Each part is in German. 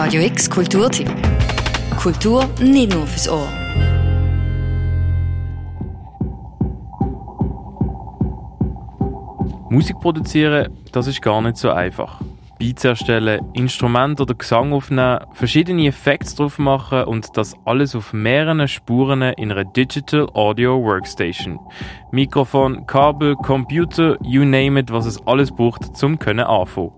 Radio X Kulturtipp. Kultur nicht nur fürs Ohr. Musik produzieren, das ist gar nicht so einfach. Beats erstellen, Instrument oder Gesang aufnehmen, verschiedene Effekte drauf machen und das alles auf mehreren Spuren in einer Digital Audio Workstation. Mikrofon, Kabel, Computer, you name it, was es alles braucht, zum können anfangen.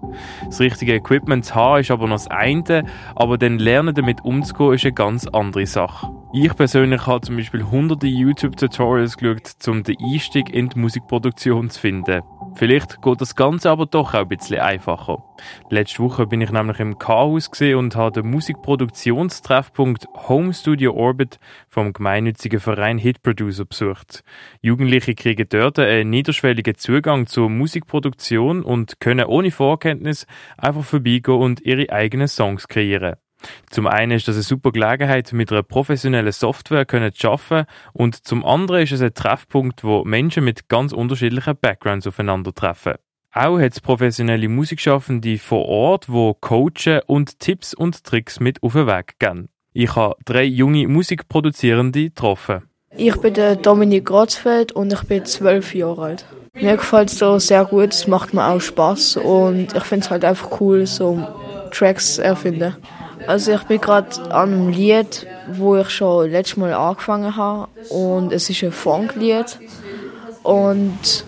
Das richtige Equipment zu haben ist aber noch das eine, aber dann lernen damit umzugehen ist eine ganz andere Sache. Ich persönlich habe zum Beispiel hunderte YouTube-Tutorials geschaut, um den Einstieg in die Musikproduktion zu finden. Vielleicht geht das Ganze aber doch auch ein bisschen einfacher. Letzte Woche bin ich nämlich im Chaos und habe den Musikproduktionstreffpunkt Home Studio Orbit vom gemeinnützigen Verein Hit Producer besucht. Jugendliche kriegen dort einen niederschwelligen Zugang zur Musikproduktion und können ohne Vorkenntnis einfach vorbeigehen und ihre eigenen Songs kreieren. Zum einen ist das eine super Gelegenheit, mit einer professionellen Software zu arbeiten und zum anderen ist es ein Treffpunkt, wo Menschen mit ganz unterschiedlichen Backgrounds aufeinandertreffen. Auch hat es professionelle Musikschaffende vor Ort, wo coachen und Tipps und Tricks mit auf den Weg gehen. Ich habe drei junge Musikproduzierende getroffen. Ich bin der Dominik Grotzfeld und ich bin zwölf Jahre alt. Mir gefällt es so sehr gut, es macht mir auch Spaß und ich finde es halt einfach cool, so Tracks zu erfinden. Also ich bin gerade an einem Lied, wo ich schon letztes Mal angefangen habe und es ist ein Funklied und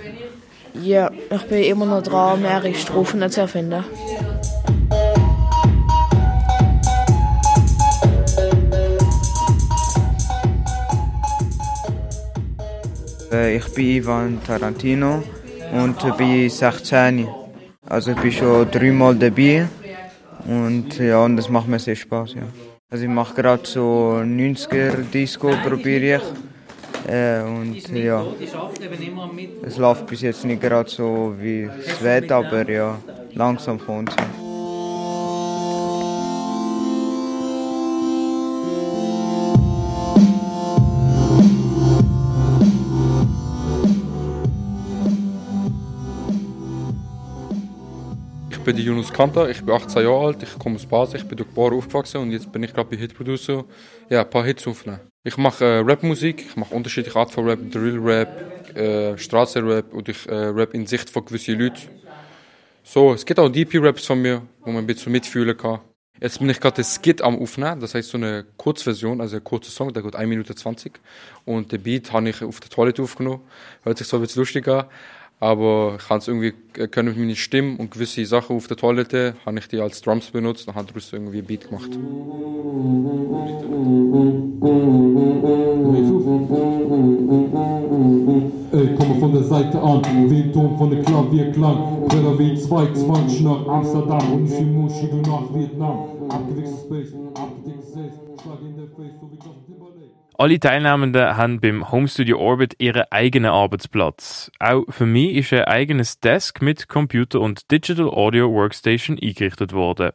ja, ich bin immer noch dran, mehrere Strophen zu erfinden. Äh, ich bin Ivan Tarantino und bin 16. Also ich bin schon dreimal dabei und ja, und das macht mir sehr Spaß, ja. Also ich mache gerade so 90er Disco, probiere ich. Äh, und ja, es läuft bis jetzt nicht gerade so wie es wird, aber ja, langsam kommt es. Bin Yunus Kanter, ich bin 18 Jahre alt, ich komme aus Basel, ich bin durch geboren aufgewachsen und jetzt bin ich gerade bei Hit Producer, ja, ein paar Hits aufnehmen. Ich mache äh, Rapmusik, ich mache unterschiedliche Arten von Rap, Drill Rap, äh, Straßenrap und ich äh, rap in Sicht von gewissen Leuten. So, es gibt auch DP-Raps von mir, wo man ein bisschen mitfühlen kann. Jetzt bin ich gerade das Skit am Aufnehmen, das heißt so eine Kurzversion, also ein kurzer Song, der geht 1 Minute 20. Und den Beat habe ich auf der Toilette aufgenommen. Hört sich so ein bisschen lustig an. Aber ich es irgendwie, können mit meiner Stimme und gewisse Sachen auf der Toilette, habe ich die als Drums benutzt und habe daraus irgendwie ein Beat gemacht. Ey, komme von der Seite an, den Ton von der Klavierklang. Zwei Zwanzig nach Amsterdam und Shimushi, du nach Vietnam. Abgewichster Space, abgedicktes Alle Teilnehmenden haben beim Home Studio Orbit ihren eigenen Arbeitsplatz. Auch für mich ist ein eigenes Desk mit Computer und Digital Audio Workstation eingerichtet worden.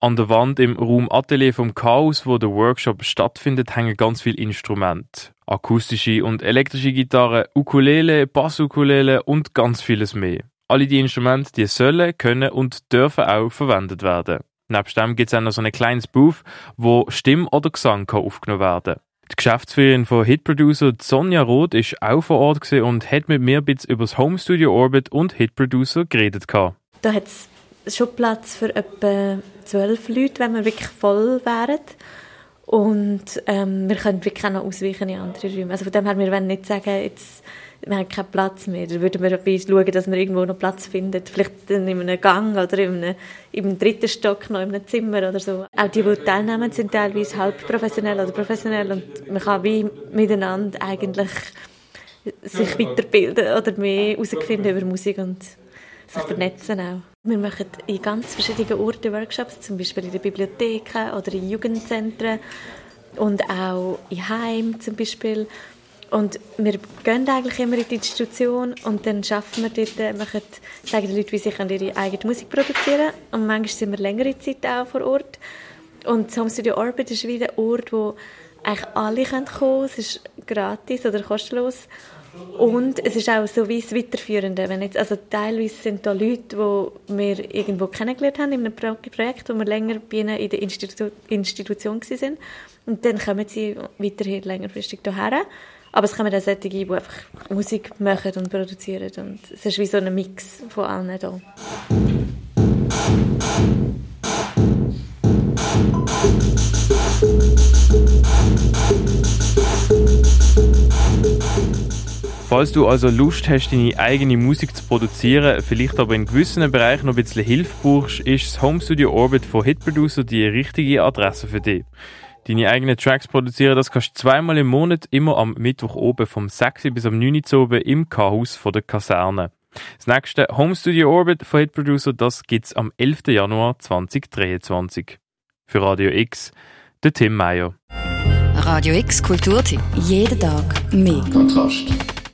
An der Wand im Raum Atelier vom Chaos, wo der Workshop stattfindet, hängen ganz viele Instrumente. Akustische und elektrische Gitarren, Ukulele, Bassukulele und ganz vieles mehr. Alle die Instrumente, die sollen, können und dürfen auch verwendet werden. Nebst dem gibt es auch noch so ein kleines Booth, wo Stimm oder Gesang kann aufgenommen werden kann. Die Geschäftsführerin von Hitproducer Sonja Roth ist auch vor Ort und hat mit mir ein bisschen über das Home Studio Orbit und Hitproducer geredet. Da hat es schon Platz für etwa zwölf Leute, wenn wir wirklich voll wären. Und ähm, wir können wirklich auch noch ausweichen in andere Räume. Also von dem her, wir wollen nicht sagen, jetzt, wir haben keinen Platz mehr. Dann würden wir schauen, dass wir irgendwo noch Platz finden. Vielleicht in einem Gang oder in einem, im dritten Stock noch in einem Zimmer oder so. Auch die, die teilnehmen, sind teilweise halb professionell oder professionell und man kann wie miteinander eigentlich sich weiterbilden oder mehr herausfinden über Musik und sich vernetzen auch. Wir machen in ganz verschiedenen Orten Workshops, zum Beispiel in den Bibliotheken oder in Jugendzentren und auch in Heimen zum Beispiel. Und wir gehen eigentlich immer in die Institution und dann arbeiten wir dort, äh, machen, zeigen den Leuten, wie sie ihre eigene Musik produzieren können. Und manchmal sind wir längere Zeit auch vor Ort. Und das Home Studio Orbit ist wieder ein Ort, wo eigentlich alle kommen können. Es ist gratis oder kostenlos. Und es ist auch so wie das Weiterführende. Wenn jetzt, also teilweise sind da Leute, die wir irgendwo kennengelernt haben in einem Projekt, wo wir länger bei ihnen in der Institu Institution waren. Und dann kommen sie weiterhin längerfristig hierher. Aber es kommen auch solche, die einfach Musik machen und produzieren. Und es ist wie so ein Mix von allen hier. Falls du also Lust hast, deine eigene Musik zu produzieren, vielleicht aber in gewissen Bereichen noch ein bisschen Hilfe brauchst, ist das Home Studio Orbit von Hit Producer die richtige Adresse für dich. Deine eigenen Tracks produzieren, das kannst du zweimal im Monat, immer am Mittwoch oben vom 6 bis am 9 Uhr oben im K-Haus von der Kaserne. Das nächste Home Studio Orbit von Hit Producer, das gibt's am 11. Januar 2023. Für Radio X, der Tim Meyer. Radio X Kulturtipp. Jeden Tag mehr. Kontrast.